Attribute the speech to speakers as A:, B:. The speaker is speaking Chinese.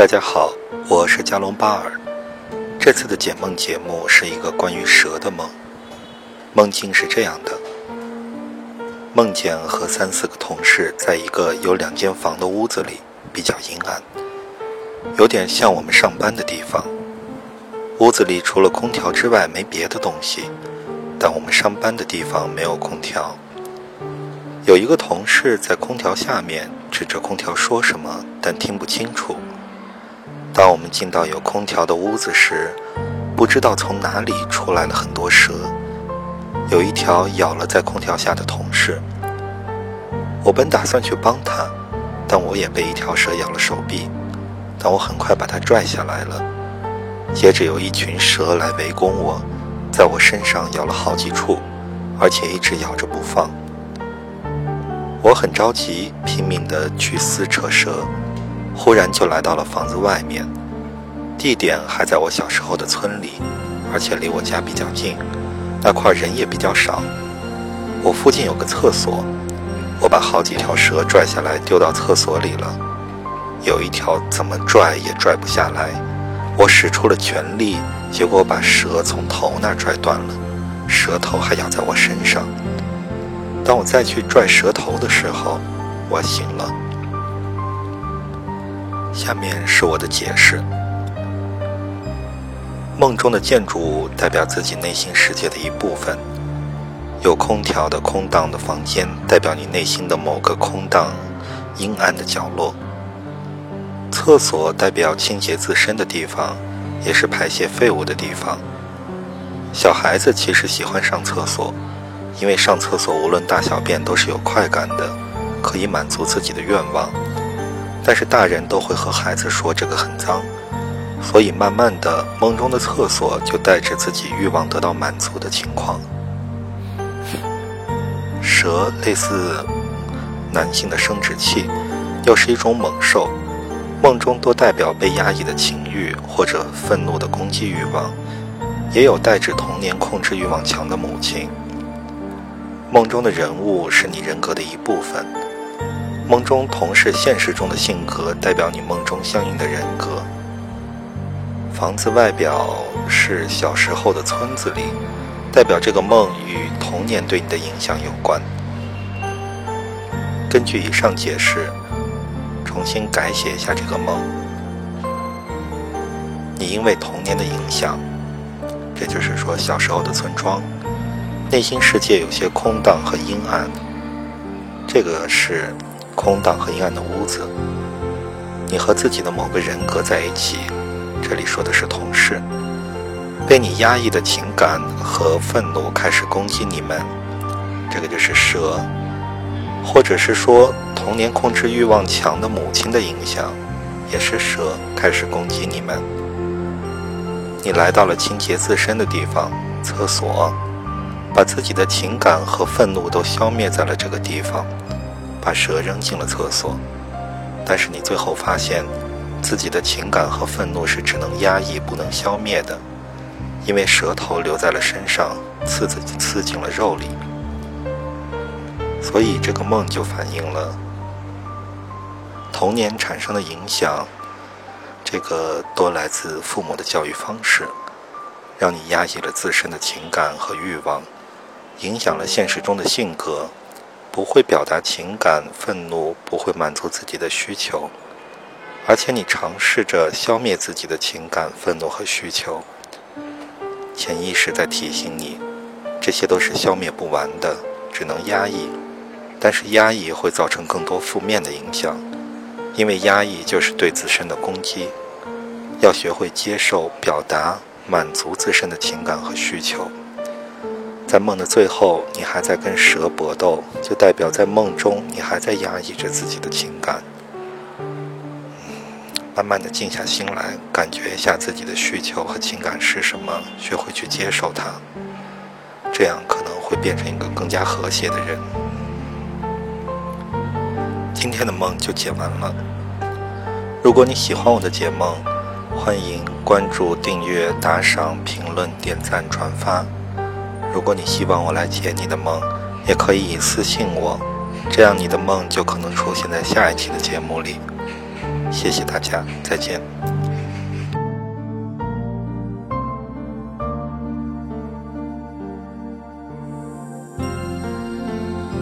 A: 大家好，我是加隆巴尔。这次的解梦节目是一个关于蛇的梦。梦境是这样的：梦见和三四个同事在一个有两间房的屋子里，比较阴暗，有点像我们上班的地方。屋子里除了空调之外没别的东西，但我们上班的地方没有空调。有一个同事在空调下面指着空调说什么，但听不清楚。当我们进到有空调的屋子时，不知道从哪里出来了很多蛇，有一条咬了在空调下的同事。我本打算去帮他，但我也被一条蛇咬了手臂，但我很快把它拽下来了。接着有一群蛇来围攻我，在我身上咬了好几处，而且一直咬着不放。我很着急，拼命地去撕扯蛇。忽然就来到了房子外面，地点还在我小时候的村里，而且离我家比较近，那块人也比较少。我附近有个厕所，我把好几条蛇拽下来丢到厕所里了，有一条怎么拽也拽不下来，我使出了全力，结果把蛇从头那儿拽断了，蛇头还咬在我身上。当我再去拽蛇头的时候，我醒了。下面是我的解释：梦中的建筑物代表自己内心世界的一部分，有空调的空荡的房间代表你内心的某个空荡、阴暗的角落。厕所代表清洁自身的地方，也是排泄废物的地方。小孩子其实喜欢上厕所，因为上厕所无论大小便都是有快感的，可以满足自己的愿望。但是大人都会和孩子说这个很脏，所以慢慢的，梦中的厕所就带着自己欲望得到满足的情况。蛇类似男性的生殖器，又是一种猛兽，梦中多代表被压抑的情欲或者愤怒的攻击欲望，也有代指童年控制欲望强的母亲。梦中的人物是你人格的一部分。梦中同是现实中的性格，代表你梦中相应的人格。房子外表是小时候的村子里，代表这个梦与童年对你的影响有关。根据以上解释，重新改写一下这个梦。你因为童年的影响，这就是说小时候的村庄，内心世界有些空荡和阴暗。这个是。空荡和阴暗的屋子，你和自己的某个人格在一起，这里说的是同事，被你压抑的情感和愤怒开始攻击你们，这个就是蛇，或者是说童年控制欲望强的母亲的影响，也是蛇开始攻击你们。你来到了清洁自身的地方，厕所，把自己的情感和愤怒都消灭在了这个地方。把蛇扔进了厕所，但是你最后发现，自己的情感和愤怒是只能压抑不能消灭的，因为蛇头留在了身上，刺自己刺进了肉里。所以这个梦就反映了童年产生的影响，这个多来自父母的教育方式，让你压抑了自身的情感和欲望，影响了现实中的性格。不会表达情感、愤怒，不会满足自己的需求，而且你尝试着消灭自己的情感、愤怒和需求。潜意识在提醒你，这些都是消灭不完的，只能压抑。但是压抑会造成更多负面的影响，因为压抑就是对自身的攻击。要学会接受、表达、满足自身的情感和需求。在梦的最后，你还在跟蛇搏斗，就代表在梦中你还在压抑着自己的情感。慢慢的静下心来，感觉一下自己的需求和情感是什么，学会去接受它，这样可能会变成一个更加和谐的人。今天的梦就解完了。如果你喜欢我的解梦，欢迎关注、订阅、打赏、评论、点赞、转发。如果你希望我来解你的梦，也可以私信我，这样你的梦就可能出现在下一期的节目里。谢谢大家，再见。